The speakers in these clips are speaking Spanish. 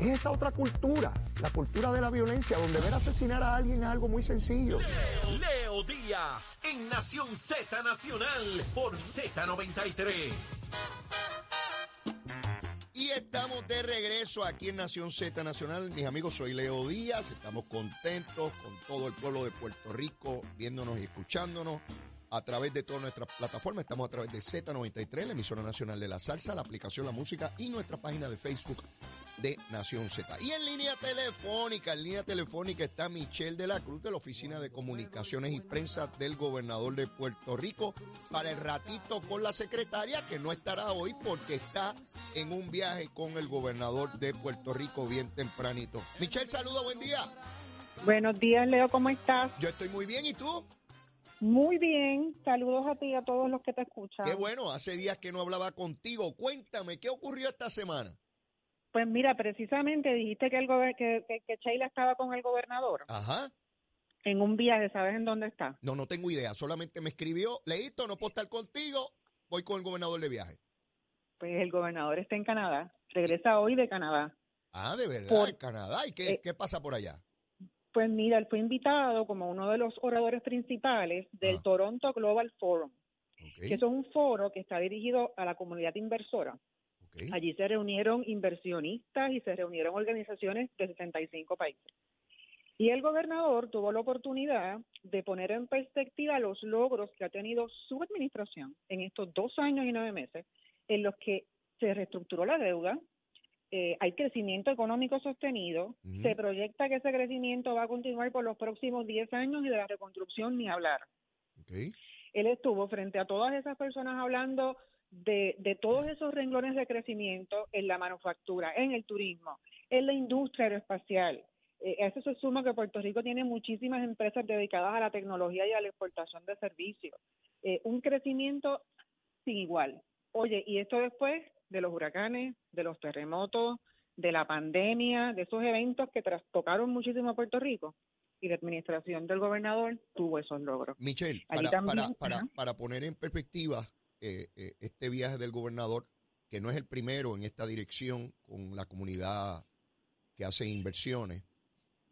Es esa otra cultura, la cultura de la violencia, donde ver asesinar a alguien es algo muy sencillo. Leo Díaz en Nación Z Nacional por Z93. Y estamos de regreso aquí en Nación Z Nacional. Mis amigos, soy Leo Díaz. Estamos contentos con todo el pueblo de Puerto Rico viéndonos y escuchándonos a través de todas nuestras plataformas. Estamos a través de Z93, la emisora nacional de la salsa, la aplicación La Música y nuestra página de Facebook de Nación Z. Y en línea telefónica, en línea telefónica está Michelle de la Cruz de la Oficina de Comunicaciones y Prensa del Gobernador de Puerto Rico para el ratito con la secretaria que no estará hoy porque está en un viaje con el gobernador de Puerto Rico bien tempranito. Michelle, saluda, buen día. Buenos días, Leo, ¿cómo estás? Yo estoy muy bien, ¿y tú? Muy bien, saludos a ti y a todos los que te escuchan. Qué bueno, hace días que no hablaba contigo. Cuéntame, ¿qué ocurrió esta semana? Pues mira, precisamente dijiste que, el gober- que, que, que Sheila estaba con el gobernador Ajá. en un viaje, ¿sabes en dónde está? No, no tengo idea. Solamente me escribió, Leíto, no puedo estar contigo, voy con el gobernador de viaje. Pues el gobernador está en Canadá, regresa hoy de Canadá. Ah, de verdad, Por- en Canadá. ¿Y qué, eh, qué pasa por allá? Pues mira, él fue invitado como uno de los oradores principales del Ah. Toronto Global Forum, que es un foro que está dirigido a la comunidad inversora. Allí se reunieron inversionistas y se reunieron organizaciones de 75 países. Y el gobernador tuvo la oportunidad de poner en perspectiva los logros que ha tenido su administración en estos dos años y nueve meses, en los que se reestructuró la deuda, eh, hay crecimiento económico sostenido, se proyecta que ese crecimiento va a continuar por los próximos 10 años y de la reconstrucción ni hablar él estuvo frente a todas esas personas hablando de, de todos esos renglones de crecimiento en la manufactura, en el turismo, en la industria aeroespacial. Eh, a eso se suma que Puerto Rico tiene muchísimas empresas dedicadas a la tecnología y a la exportación de servicios. Eh, un crecimiento sin igual. Oye, y esto después de los huracanes, de los terremotos, de la pandemia, de esos eventos que trastocaron muchísimo a Puerto Rico. Y la administración del gobernador tuvo esos logros. Michelle, para, también, para, para, poner en perspectiva eh, eh, este viaje del gobernador, que no es el primero en esta dirección con la comunidad que hace inversiones,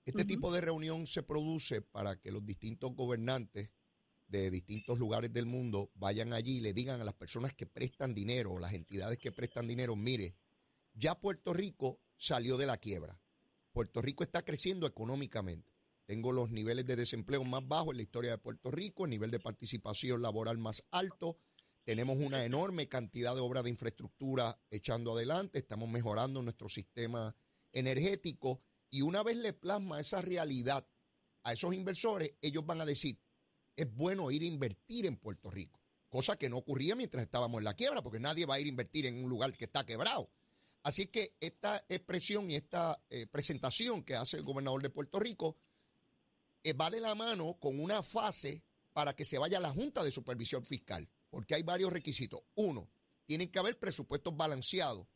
este tipo de reunión se produce para que los distintos gobernantes de distintos lugares del mundo vayan allí y le digan a las personas que prestan dinero las entidades que prestan dinero, mire, ya Puerto Rico salió de la quiebra. Puerto Rico está creciendo económicamente. Tengo los niveles de desempleo más bajos en la historia de Puerto Rico, el nivel de participación laboral más alto. Tenemos una enorme cantidad de obras de infraestructura echando adelante, estamos mejorando nuestro sistema energético y una vez le plasma esa realidad a esos inversores, ellos van a decir, es bueno ir a invertir en Puerto Rico, cosa que no ocurría mientras estábamos en la quiebra, porque nadie va a ir a invertir en un lugar que está quebrado. Así que esta expresión y esta eh, presentación que hace el gobernador de Puerto Rico eh, va de la mano con una fase para que se vaya a la Junta de Supervisión Fiscal, porque hay varios requisitos. Uno, tienen que haber presupuestos balanceados,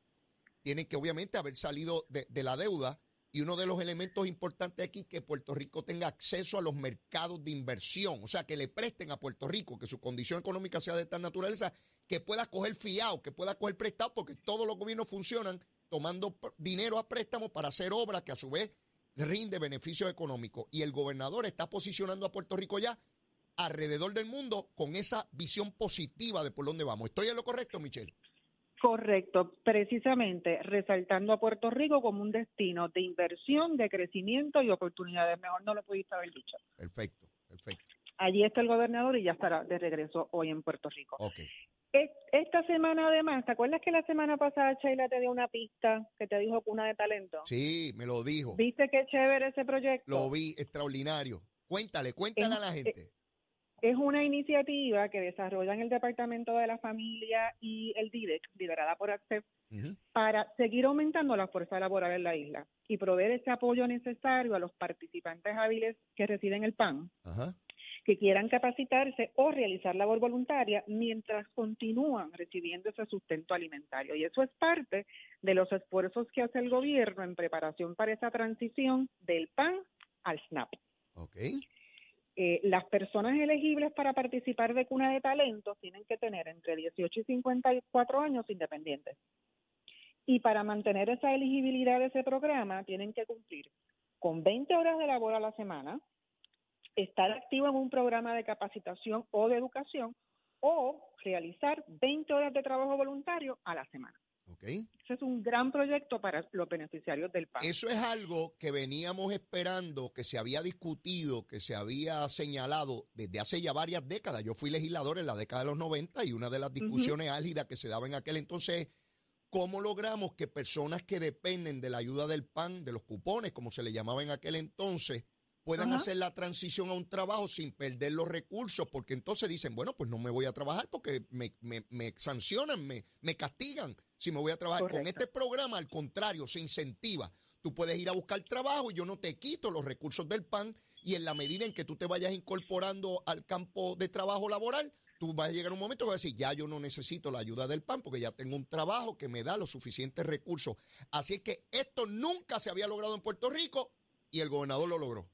tienen que obviamente haber salido de, de la deuda y uno de los elementos importantes aquí es que Puerto Rico tenga acceso a los mercados de inversión, o sea, que le presten a Puerto Rico, que su condición económica sea de tal naturaleza, que pueda coger fiado, que pueda coger prestado, porque todos los gobiernos funcionan tomando dinero a préstamo para hacer obras que a su vez rinde beneficios económicos. Y el gobernador está posicionando a Puerto Rico ya alrededor del mundo con esa visión positiva de por dónde vamos. ¿Estoy en lo correcto, Michelle? Correcto, precisamente resaltando a Puerto Rico como un destino de inversión, de crecimiento y oportunidades. Mejor no lo pudiste haber dicho. Perfecto, perfecto. Allí está el gobernador y ya estará de regreso hoy en Puerto Rico. Ok. Es- Esta semana además, ¿te acuerdas que la semana pasada Sheila te dio una pista que te dijo cuna de talento? Sí, me lo dijo. ¿Viste qué chévere ese proyecto? Lo vi extraordinario. Cuéntale, cuéntale a la gente. Es una iniciativa que desarrollan el Departamento de la Familia y el DIDEC, liderada por ACCEP, para seguir aumentando la fuerza laboral en la isla y proveer ese apoyo necesario a los participantes hábiles que residen en el PAN, que quieran capacitarse o realizar labor voluntaria mientras continúan recibiendo ese sustento alimentario. Y eso es parte de los esfuerzos que hace el gobierno en preparación para esa transición del PAN al SNAP. Ok. Eh, las personas elegibles para participar de Cuna de Talentos tienen que tener entre 18 y 54 años independientes. Y para mantener esa elegibilidad de ese programa, tienen que cumplir con 20 horas de labor a la semana, estar activo en un programa de capacitación o de educación o realizar 20 horas de trabajo voluntario a la semana. Okay. Ese es un gran proyecto para los beneficiarios del PAN. Eso es algo que veníamos esperando, que se había discutido, que se había señalado desde hace ya varias décadas. Yo fui legislador en la década de los 90 y una de las discusiones álgidas que se daba en aquel entonces ¿cómo logramos que personas que dependen de la ayuda del PAN, de los cupones, como se le llamaba en aquel entonces, puedan hacer la transición a un trabajo sin perder los recursos, porque entonces dicen, bueno, pues no me voy a trabajar porque me, me, me sancionan, me, me castigan si me voy a trabajar. Con este programa, al contrario, se incentiva. Tú puedes ir a buscar trabajo y yo no te quito los recursos del PAN y en la medida en que tú te vayas incorporando al campo de trabajo laboral, tú vas a llegar a un momento que vas a decir, ya yo no necesito la ayuda del PAN porque ya tengo un trabajo que me da los suficientes recursos. Así es que esto nunca se había logrado en Puerto Rico y el gobernador lo logró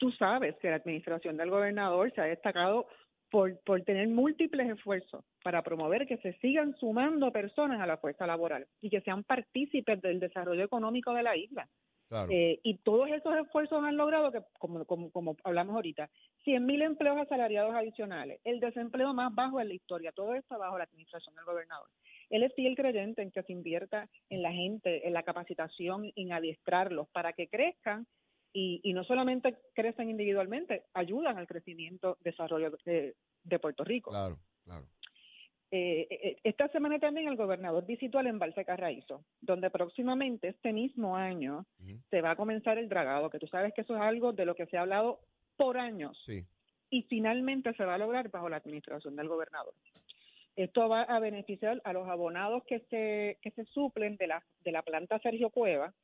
tú sabes que la administración del gobernador se ha destacado por, por tener múltiples esfuerzos para promover que se sigan sumando personas a la fuerza laboral y que sean partícipes del desarrollo económico de la isla. Eh, y todos esos esfuerzos han logrado que, como, como, como hablamos ahorita, 100.000 empleos asalariados adicionales, el desempleo más bajo en la historia, todo esto bajo la administración del gobernador. Él es fiel creyente en que se invierta en la gente, en la capacitación, en adiestrarlos para que crezcan y, no solamente crecen individualmente, ayudan al crecimiento, desarrollo de, Puerto Rico. Claro, claro. Eh, eh, esta semana también el gobernador visitó el embalse Carraízo, donde próximamente este mismo año se va a comenzar el dragado, que tú sabes que eso es algo de lo que se ha hablado por años. Sí. Y finalmente se va a lograr bajo la administración del gobernador. Esto va a beneficiar a los abonados que se, que se suplen de la, de la planta Sergio Cueva,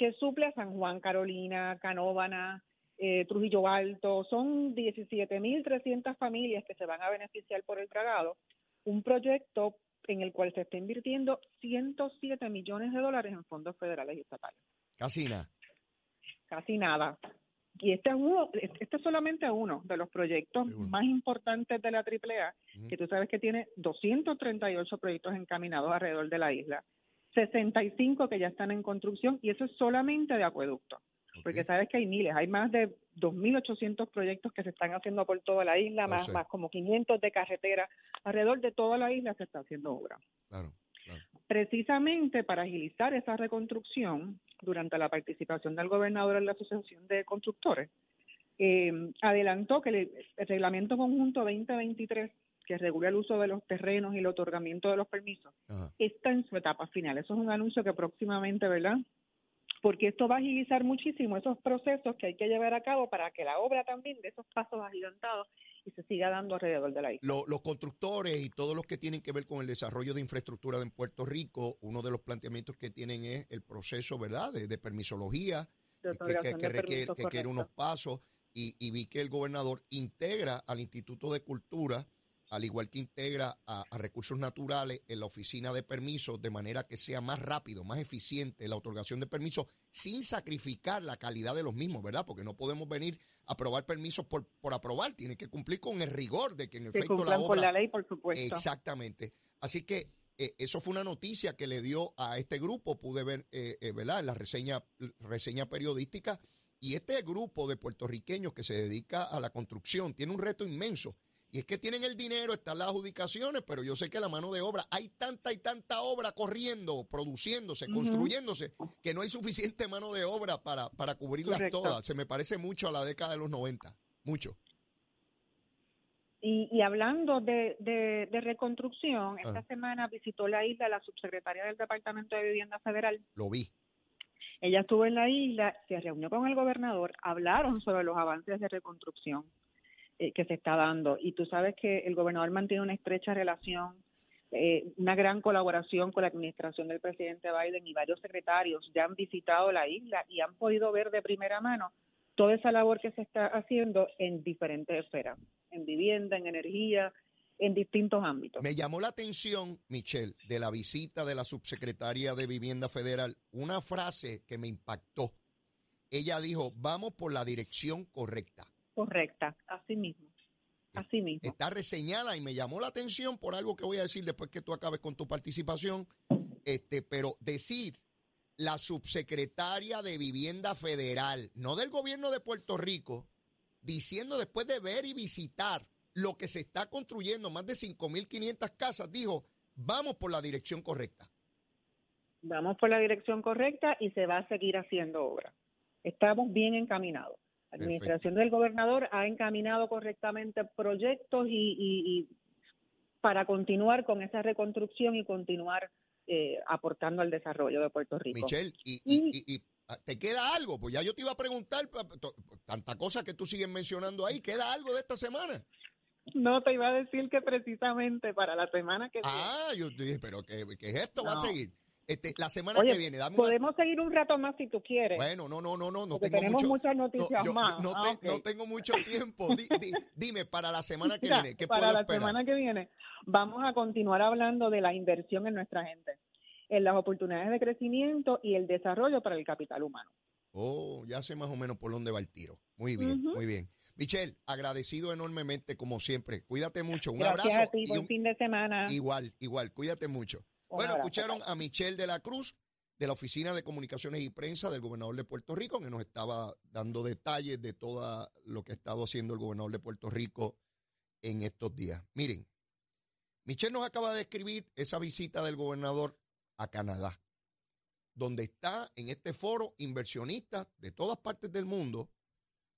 que suple a San Juan, Carolina, Canóvana, eh, Trujillo Alto. Son 17.300 familias que se van a beneficiar por el dragado. Un proyecto en el cual se está invirtiendo 107 millones de dólares en fondos federales y estatales. Casi nada. Casi nada. Y este es uno, este es solamente uno de los proyectos más importantes de la AAA, que tú sabes que tiene 238 proyectos encaminados alrededor de la isla. 65 que ya están en construcción y eso es solamente de acueducto. Porque sabes que hay miles, hay más de 2.800 proyectos que se están haciendo por toda la isla, más, más como 500 de carretera. Alrededor de toda la isla se está haciendo obra. Precisamente para agilizar esa reconstrucción, durante la participación del gobernador en la Asociación de Constructores, eh, adelantó que el, el Reglamento Conjunto 2023 que regula el uso de los terrenos y el otorgamiento de los permisos, está en su etapa final. Eso es un anuncio que próximamente, ¿verdad? Porque esto va a agilizar muchísimo esos procesos que hay que llevar a cabo para que la obra también de esos pasos agigantados y se siga dando alrededor de la isla. los constructores y todos los que tienen que ver con el desarrollo de infraestructura en Puerto Rico, uno de los planteamientos que tienen es el proceso, ¿verdad?, de, permisología, que, requiere, unos pasos, y, y vi que el gobernador integra al Instituto de Cultura al igual que integra a, recursos naturales en la oficina de permisos de manera que sea más rápido, más eficiente la otorgación de permisos sin sacrificar la calidad de los mismos, ¿verdad? Porque no podemos venir a aprobar permisos por, por aprobar, tiene que cumplir con el rigor de que en efecto la obra... con la ley, por supuesto. Exactamente. Así que eh, eso fue una noticia que le dio a este grupo, pude ver, eh, eh, ¿verdad? En la reseña, reseña periodística. Y este grupo de puertorriqueños que se dedica a la construcción tiene un reto inmenso y es que tienen el dinero, están las adjudicaciones, pero yo sé que la mano de obra, hay tanta y tanta obra corriendo, produciéndose, construyéndose, que no hay suficiente mano de obra para, para cubrirlas todas. Se me parece mucho a la década de los 90, mucho. Y, hablando de, de, reconstrucción, esta ah. semana visitó la isla la subsecretaria del Departamento de Vivienda Federal. Lo vi. Ella estuvo en la isla, se reunió con el gobernador, hablaron sobre los avances de reconstrucción eh, que se está dando. Y tú sabes que el gobernador mantiene una estrecha relación, eh, una gran colaboración con la administración del presidente Biden y varios secretarios ya han visitado la isla y han podido ver de primera mano toda esa labor que se está haciendo en diferentes esferas, en vivienda, en energía, en distintos ámbitos. Me llamó la atención, Michelle, de la visita de la subsecretaria de Vivienda Federal, una frase que me impactó. Ella dijo, vamos por la dirección correcta correcta, así mismo. Así mismo. Está reseñada y me llamó la atención por algo que voy a decir después que tú acabes con tu participación. Este, pero decir la subsecretaria de Vivienda Federal, no del gobierno de Puerto Rico, diciendo después de ver y visitar lo que se está construyendo, más de 5.500 casas, dijo, vamos por la dirección correcta. Vamos por la dirección correcta y se va a seguir haciendo obra. Estamos bien encaminados. La administración del gobernador ha encaminado correctamente proyectos y, y para continuar con esa reconstrucción y continuar eh, aportando al desarrollo de Puerto Rico. Michelle, y, ah, te queda algo, pues ya yo te iba a preguntar, tanta cosa que tú sigues mencionando ahí, ¿queda algo de esta semana? No, te iba a decir que precisamente para la semana que viene. Ah, yo dije, pero ¿qué, es esto? ¿Va a seguir? Este, la semana que viene, dame Podemos seguir un rato más si tú quieres. Bueno, no, no, no, no, no tengo tenemos muchas noticias más. No, ah, no, tengo mucho tiempo. dime, para la semana que viene, ¿qué Para la semana que viene, vamos a continuar hablando de la inversión en nuestra gente, en las oportunidades de crecimiento y el desarrollo para el capital humano. Oh, ya sé más o menos por dónde va el tiro. Muy bien, muy bien. Michelle, agradecido enormemente como siempre. Cuídate mucho. Un abrazo. A ti, buen fin de semana. Igual, igual. Cuídate mucho. Bueno, escucharon a Michelle de la Cruz de la Oficina de Comunicaciones y Prensa del gobernador de Puerto Rico, que nos estaba dando detalles de todo lo que ha estado haciendo el gobernador de Puerto Rico en estos días. Miren, Michelle nos acaba de escribir esa visita del gobernador a Canadá, donde está en este foro inversionistas de todas partes del mundo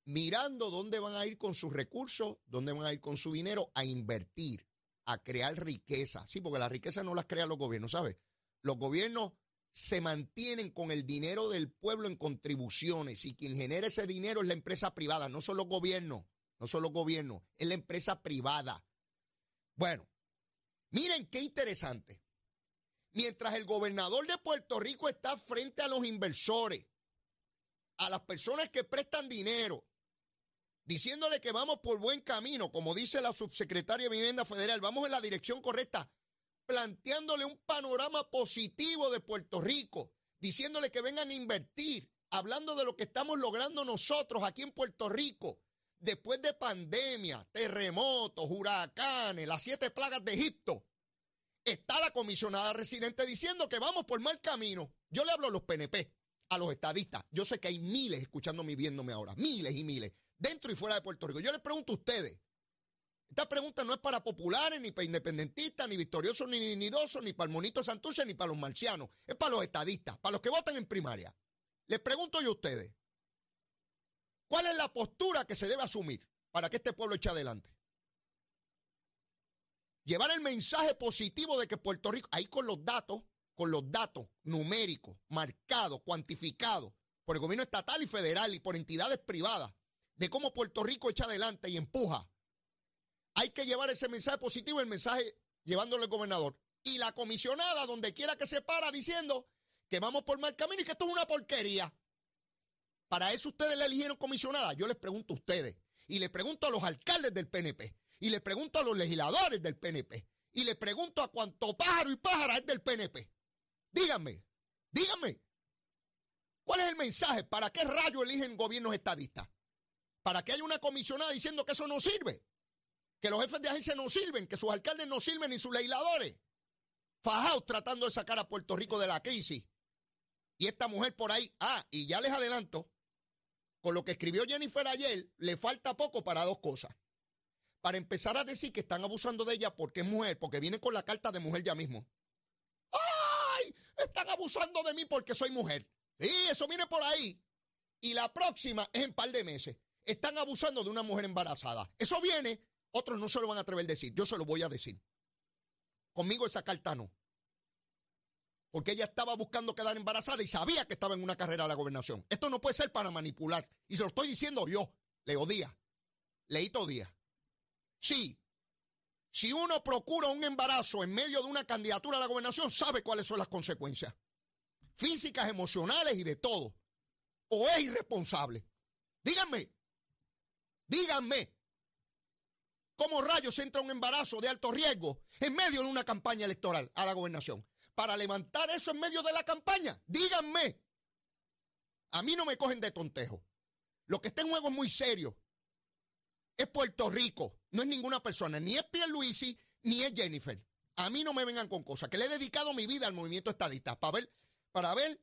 mirando dónde van a ir con sus recursos, dónde van a ir con su dinero a invertir, a crear riqueza. Sí, porque la riqueza no las crean los gobiernos, ¿sabes? Los gobiernos se mantienen con el dinero del pueblo en contribuciones y quien genera ese dinero es la empresa privada, no son los gobiernos, no son los gobiernos, es la empresa privada. Bueno, miren qué interesante. Mientras el gobernador de Puerto Rico está frente a los inversores, a las personas que prestan dinero, diciéndole que vamos por buen camino, como dice la subsecretaria de Vivienda Federal, vamos en la dirección correcta, planteándole un panorama positivo de Puerto Rico, diciéndole que vengan a invertir, hablando de lo que estamos logrando nosotros aquí en Puerto Rico, después de pandemia, terremotos, huracanes, las siete plagas de Egipto. Está la comisionada residente diciendo que vamos por mal camino. Yo le hablo a los PNP, a los estadistas. Yo sé que hay miles escuchándome y viéndome ahora, miles y miles dentro y fuera de Puerto Rico. Yo les pregunto a ustedes, esta pregunta no es para populares, ni para independentistas, ni victoriosos, ni ninidosos, ni para el monito Santurce, ni para los marcianos. Es para los estadistas, para los que votan en primaria. Les pregunto yo a ustedes, ¿cuál es la postura que se debe asumir para que este pueblo eche adelante? Llevar el mensaje positivo de que Puerto Rico, ahí con los datos, con los datos numéricos, marcados, cuantificados por el gobierno estatal y federal y por entidades privadas, de cómo Puerto Rico echa adelante y empuja. Hay que llevar ese mensaje positivo, el mensaje llevándolo al gobernador. Y la comisionada, donde quiera que se para, diciendo que vamos por mal camino y que esto es una porquería. Para eso ustedes le eligieron comisionada. Yo les pregunto a ustedes. Y les pregunto a los alcaldes del PNP. Y les pregunto a los legisladores del PNP. Y les pregunto a cuánto pájaro y pájara es del PNP. Díganme, díganme. ¿Cuál es el mensaje? ¿Para qué rayo eligen gobiernos estadistas? Para que haya una comisionada diciendo que eso no sirve, que los jefes de agencia no sirven, que sus alcaldes no sirven ni sus legisladores. Fajados tratando de sacar a Puerto Rico de la crisis. Y esta mujer por ahí, ah, y ya les adelanto, con lo que escribió Jennifer ayer, le falta poco para dos cosas. Para empezar a decir que están abusando de ella porque es mujer, porque viene con la carta de mujer ya mismo. ¡Ay! Están abusando de mí porque soy mujer. Sí, eso viene por ahí. Y la próxima es en par de meses están abusando de una mujer embarazada. Eso viene, otros no se lo van a atrever a decir, yo se lo voy a decir. Conmigo esa carta no. Porque ella estaba buscando quedar embarazada y sabía que estaba en una carrera de la gobernación. Esto no puede ser para manipular. Y se lo estoy diciendo yo, Leo Díaz, Leito Díaz. Sí, si uno procura un embarazo en medio de una candidatura a la gobernación, sabe cuáles son las consecuencias. Físicas, emocionales y de todo. O es irresponsable. Díganme, Díganme, ¿cómo rayos entra un embarazo de alto riesgo en medio de una campaña electoral a la gobernación? Para levantar eso en medio de la campaña, díganme. A mí no me cogen de tontejo. Lo que está en juego es muy serio. Es Puerto Rico, no es ninguna persona, ni es Pierluisi, ni es Jennifer. A mí no me vengan con cosas, que le he dedicado mi vida al movimiento estadista, para ver, para ver,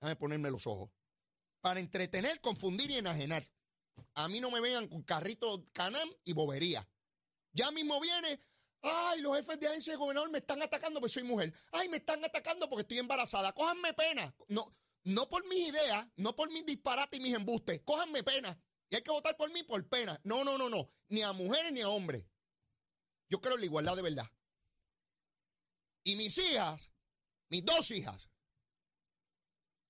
déjame ponerme los ojos, para entretener, confundir y enajenar. A mí no me vengan con carritos canam y bobería. Ya mismo viene, ay, los jefes de agencia de gobernador me están atacando porque soy mujer. Ay, me están atacando porque estoy embarazada. Cójanme pena. No, no por mis ideas, no por mis disparates y mis embustes. Cójanme pena. Y hay que votar por mí por pena. No, no, no, no. Ni a mujeres ni a hombres. Yo creo en la igualdad de verdad. Y mis hijas, mis dos hijas,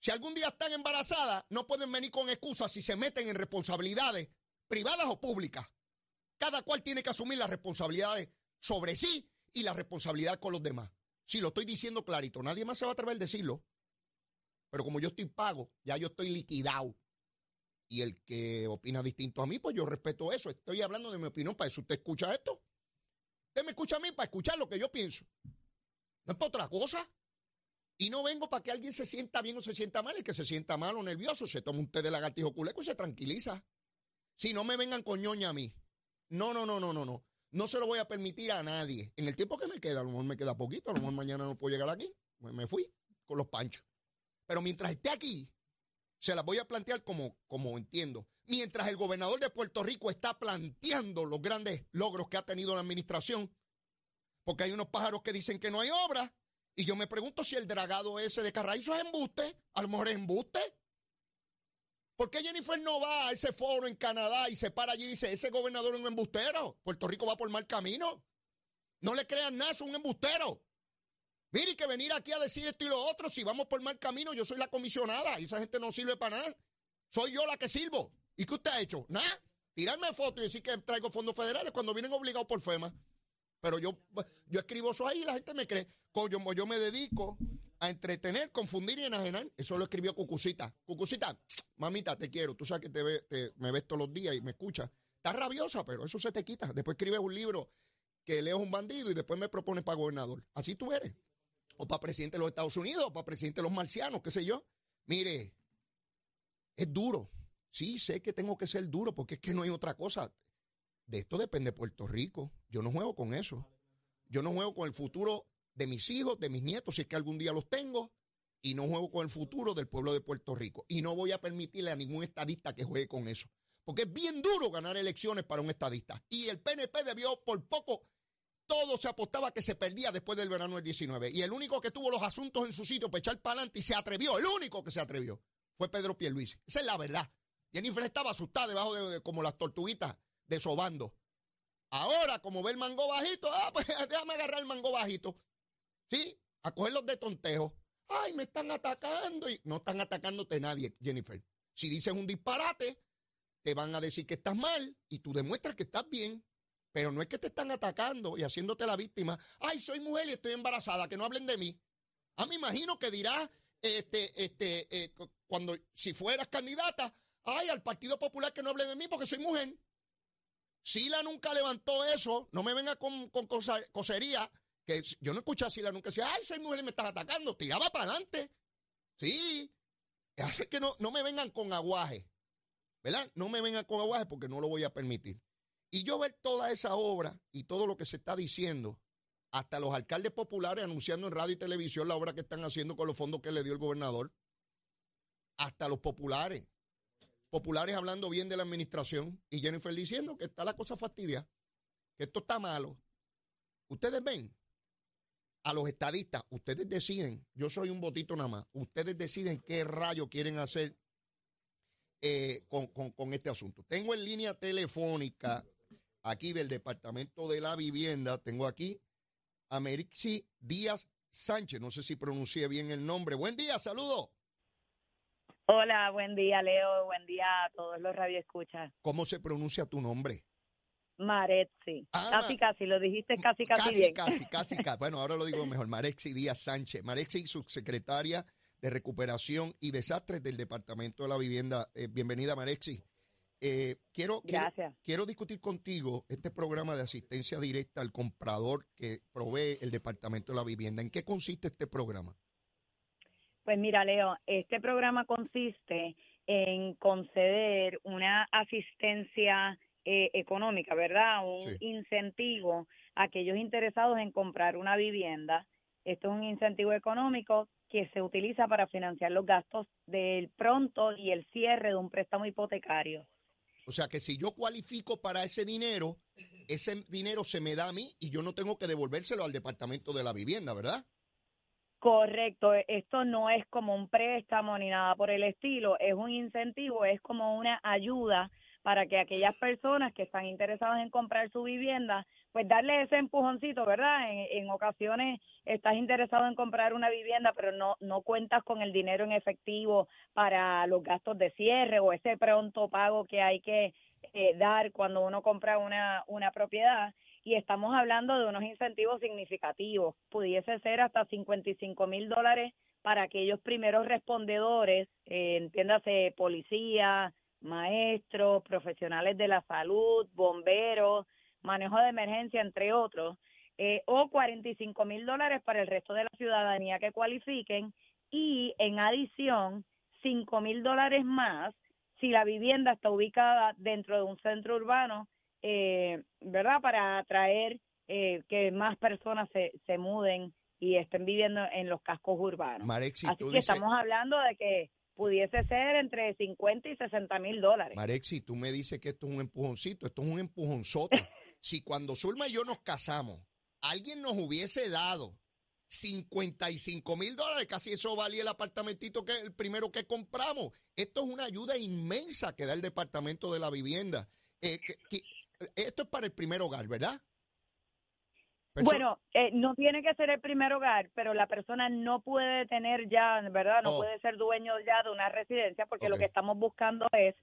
si algún día están embarazadas, no pueden venir con excusas si se meten en responsabilidades privadas o públicas. Cada cual tiene que asumir las responsabilidades sobre sí y la responsabilidad con los demás. Si lo estoy diciendo clarito, nadie más se va a atrever a decirlo. Pero como yo estoy pago, ya yo estoy liquidado. Y el que opina distinto a mí, pues yo respeto eso. Estoy hablando de mi opinión. Para eso usted escucha esto. Usted me escucha a mí para escuchar lo que yo pienso. No es para otra cosa. Y no vengo para que alguien se sienta bien o se sienta mal. El que se sienta mal o nervioso se toma un té de lagartijo culeco y se tranquiliza. Si no me vengan con ñoña a mí. No, no, no, no, no, no. No se lo voy a permitir a nadie. En el tiempo que me queda, a lo mejor me queda poquito, a lo mejor mañana no puedo llegar aquí. Me fui con los panchos. Pero mientras esté aquí, se las voy a plantear como, como entiendo. Mientras el gobernador de Puerto Rico está planteando los grandes logros que ha tenido la administración, porque hay unos pájaros que dicen que no hay obra, y yo me pregunto si el dragado ese de Carraízo es embuste, a lo mejor es embuste. ¿Por qué Jennifer no va a ese foro en Canadá y se para allí y dice, ese gobernador es un embustero? Puerto Rico va por mal camino. No le crean nada, es un embustero. Mire, que venir aquí a decir esto y lo otro, si vamos por mal camino, yo soy la comisionada y esa gente no sirve para nada. Soy yo la que sirvo. ¿Y qué usted ha hecho? Nada. Tirarme fotos y decir que traigo fondos federales cuando vienen obligados por FEMA. Pero yo, yo escribo eso ahí y la gente me cree. Como yo me dedico a entretener, confundir y enajenar. Eso lo escribió Cucucita. Cucucita, mamita, te quiero. Tú sabes que te, me ves todos los días y me escuchas. Estás rabiosa, pero eso se te quita. Después escribes un libro que lees un bandido y después me propones para gobernador. Así tú eres. O para presidente de los Estados Unidos, o para presidente de los marcianos, qué sé yo. Mire, es duro. Sí, sé que tengo que ser duro porque es que no hay otra cosa. De esto depende Puerto Rico. Yo no juego con eso. Yo no juego con el futuro de mis hijos, de mis nietos, si es que algún día los tengo. Y no juego con el futuro del pueblo de Puerto Rico. Y no voy a permitirle a ningún estadista que juegue con eso. Porque es bien duro ganar elecciones para un estadista. Y el PNP debió por poco, todo se apostaba que se perdía después del verano del 19. Y el único que tuvo los asuntos en su sitio para echar para adelante y se atrevió, el único que se atrevió, fue Pedro Pierluisi. Esa es la verdad. Jennifer estaba asustada debajo de como las tortuguitas desobando. Ahora, como ve el mango bajito, ah, pues déjame agarrar el mango bajito. ¿Sí? A cogerlos de tontejo. Ay, me están atacando. Y no están atacándote nadie, Jennifer. Si dices un disparate, te van a decir que estás mal y tú demuestras que estás bien. Pero no es que te están atacando y haciéndote la víctima. Ay, soy mujer y estoy embarazada, que no hablen de mí. Ah, me imagino que dirás, este, este, eh, cuando, si fueras candidata, ay, al Partido Popular que no hablen de mí porque soy mujer. Sila nunca levantó eso. No me venga con, con cosería. Que yo no escuché a Sila nunca decía, ay, soy mujer me estás atacando. Tiraba para adelante. Sí. Así que no, no me vengan con aguaje. ¿Verdad? No me vengan con aguaje porque no lo voy a permitir. Y yo ver toda esa obra y todo lo que se está diciendo, hasta los alcaldes populares anunciando en radio y televisión la obra que están haciendo con los fondos que le dio el gobernador, hasta los populares populares hablando bien de la administración y Jennifer diciendo que está la cosa fastidia, que esto está malo. Ustedes ven a los estadistas, ustedes deciden, yo soy un botito nada más, ustedes deciden qué rayo quieren hacer eh, con, este asunto. Tengo en línea telefónica aquí del Departamento de la Vivienda, tengo aquí a Merixi Díaz Sánchez, no sé si pronuncié bien el nombre. Buen día, saludos. Hola, buen día, Leo. Buen día a todos los radioescuchas. ¿Cómo se pronuncia tu nombre? Maretzi. Ah, casi, casi, lo dijiste casi, casi, casi bien. Casi, casi, casi. Bueno, ahora lo digo mejor. Marexi Díaz Sánchez. Marexi, subsecretaria de Recuperación y Desastres del Departamento de la Vivienda. Eh, bienvenida, Marexi. Eh, quiero, Gracias. quiero discutir contigo este programa de asistencia directa al comprador que provee el Departamento de la Vivienda. ¿En qué consiste este programa? Pues mira, Leo, este programa consiste en conceder una asistencia eh, económica, ¿verdad? Un incentivo aquellos interesados en comprar una vivienda. Esto es un incentivo económico que se utiliza para financiar los gastos del pronto y el cierre de un préstamo hipotecario. O sea que si yo cualifico para ese dinero, ese dinero se me da a mí y yo no tengo que devolvérselo al departamento de la vivienda, ¿verdad? Correcto, esto no es como un préstamo ni nada por el estilo, es un incentivo, es como una ayuda para que aquellas personas que están interesadas en comprar su vivienda, pues darle ese empujoncito, ¿verdad? En, en, ocasiones estás interesado en comprar una vivienda, pero no, no cuentas con el dinero en efectivo para los gastos de cierre o ese pronto pago que hay que eh, dar cuando uno compra una, una propiedad y estamos hablando de unos incentivos significativos. Pudiese ser hasta 55 mil dólares para aquellos primeros respondedores, eh, entiéndase policía, maestros, profesionales de la salud, bomberos, manejo de emergencia, entre otros, eh, o 45 mil dólares para el resto de la ciudadanía que cualifiquen y en adición 5 mil dólares más si la vivienda está ubicada dentro de un centro urbano eh, ¿verdad? Para atraer eh, que más personas se, se muden y estén viviendo en los cascos urbanos. Marexi, Así que estamos hablando de que pudiese ser entre 50 y 60 mil dólares. Marexi, tú me dices que esto es un empujoncito, esto es un empujonzote. si cuando Zulma y yo nos casamos, alguien nos hubiese dado 55 mil dólares, casi eso valía el apartamentito que el primero que compramos. Esto es una ayuda inmensa que da el Departamento de la Vivienda. Eh, que, esto es para el primer hogar, ¿verdad? bueno, eh, no tiene que ser el primer hogar, pero la persona no puede tener ya, ¿verdad? No oh. puede ser dueño ya de una residencia porque lo que estamos buscando es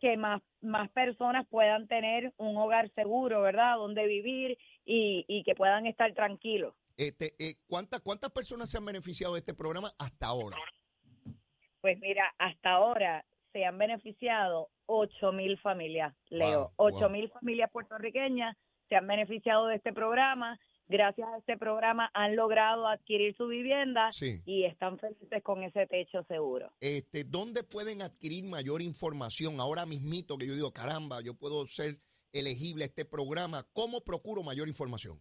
que más, más personas puedan tener un hogar seguro, ¿verdad? Donde vivir y, y que puedan estar tranquilos. Este, eh, ¿cuántas, ¿Cuántas personas se han beneficiado de este programa hasta ahora? Pues mira, hasta ahora se han beneficiado 8 mil familias, Leo. ocho mil familias puertorriqueñas se han beneficiado de este programa. Gracias a este programa han logrado adquirir su vivienda y están felices con ese techo seguro. Este, ¿Dónde pueden adquirir mayor información? Ahora mismito que yo digo, caramba, yo puedo ser elegible a este programa. ¿Cómo procuro mayor información?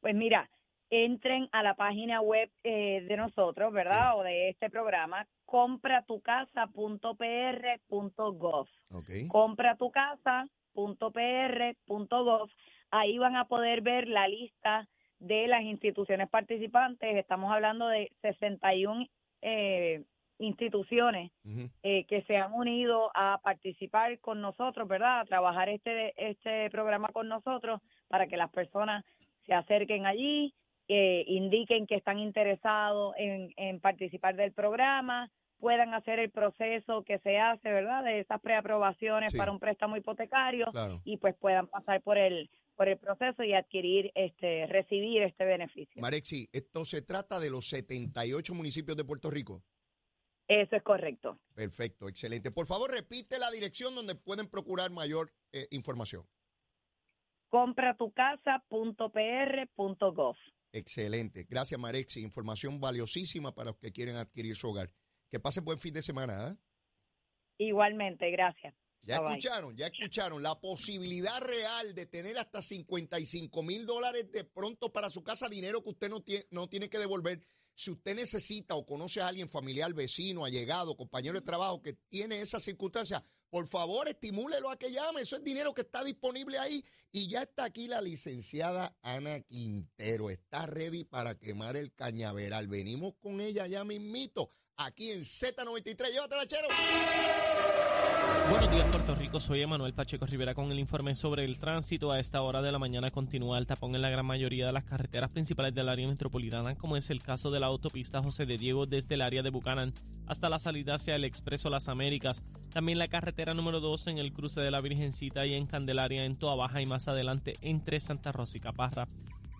Pues mira, entren a la página web eh, de nosotros, ¿verdad? O de este programa, compratucasa.pr.gov. Okay. Compratucasa.pr.gov. Ahí van a poder ver la lista de las instituciones participantes. Estamos hablando de 61 eh, instituciones eh, que se han unido a participar con nosotros, ¿verdad? A trabajar este, este programa con nosotros para que las personas se acerquen allí, que indiquen que están interesados en, participar del programa, puedan hacer el proceso que se hace, ¿verdad? De esas preaprobaciones para un préstamo hipotecario y pues puedan pasar por el por el proceso y adquirir este recibir este beneficio. Marexi, esto se trata de los 78 municipios de Puerto Rico. Eso es correcto. Perfecto, excelente. Por favor, repite la dirección donde pueden procurar mayor eh, información. compratucasa.pr.gov. Excelente. Gracias, Marexi. Información valiosísima para los que quieren adquirir su hogar. Que pasen buen fin de semana. ¿eh? Igualmente, gracias. Ya escucharon, ya escucharon. La posibilidad real de tener hasta 55 mil dólares de pronto para su casa, dinero que usted no tiene, no tiene que devolver. Si usted necesita o conoce a alguien familiar, vecino, allegado, compañero de trabajo que tiene esa circunstancia, por favor, estimúlelo a que llame. Eso es dinero que está disponible ahí. Y ya está aquí la licenciada Ana Quintero. Está ready para quemar el cañaveral. Venimos con ella ya mismito. Aquí en Z93. Llévatela, chero. Buenos días, Puerto Rico. Soy Emanuel Pacheco Rivera con el informe sobre el tránsito. A esta hora de la mañana continúa el tapón en la gran mayoría de las carreteras principales del área metropolitana, como es el caso de la autopista José de Diego desde el área de Bucanan hasta la salida hacia el Expreso Las Américas. También la carretera número 2 en el cruce de la Virgencita y en Candelaria en Toa Baja y más adelante entre Santa Rosa y Caparra.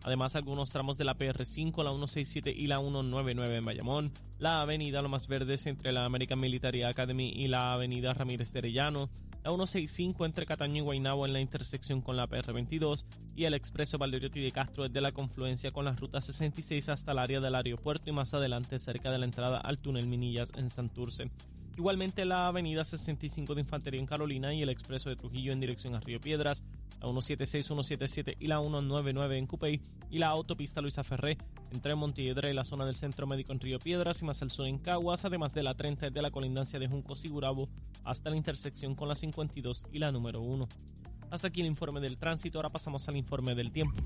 Además, algunos tramos de la PR5, la 167 y la 199 en Bayamón, la avenida Lomas Verdes entre la American Military Academy y la avenida Ramírez de Arellano, la 165 entre Cataño y Guaynabo en la intersección con la PR22 y el expreso Valdoriotti de Castro desde la confluencia con la ruta 66 hasta el área del aeropuerto y más adelante cerca de la entrada al túnel Minillas en Santurce. Igualmente la avenida 65 de Infantería en Carolina y el expreso de Trujillo en dirección a Río Piedras, la 176, 177 y la 199 en Cupey y la autopista Luisa Ferré entre Montiedra y la zona del Centro Médico en Río Piedras y más al sur en Caguas, además de la 30 de la colindancia de Juncos y Gurabo hasta la intersección con la 52 y la número 1. Hasta aquí el informe del tránsito, ahora pasamos al informe del tiempo.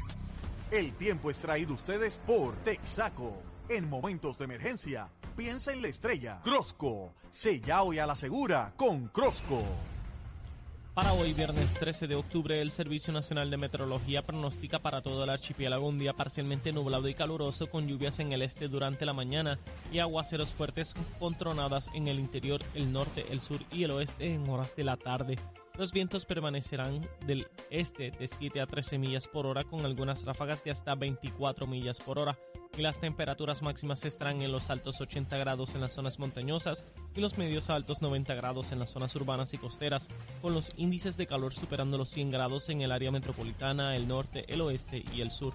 El tiempo es traído ustedes por Texaco. En momentos de emergencia, piensa en la estrella. Crosco, sella hoy a la segura con Crosco. Para hoy, viernes 13 de octubre, el Servicio Nacional de Meteorología pronostica para todo el archipiélago un día parcialmente nublado y caluroso con lluvias en el este durante la mañana y aguaceros fuertes con tronadas en el interior, el norte, el sur y el oeste en horas de la tarde. Los vientos permanecerán del este de 7 a 13 millas por hora con algunas ráfagas de hasta 24 millas por hora y las temperaturas máximas estarán en los altos 80 grados en las zonas montañosas y los medios a altos 90 grados en las zonas urbanas y costeras, con los índices de calor superando los 100 grados en el área metropolitana, el norte, el oeste y el sur.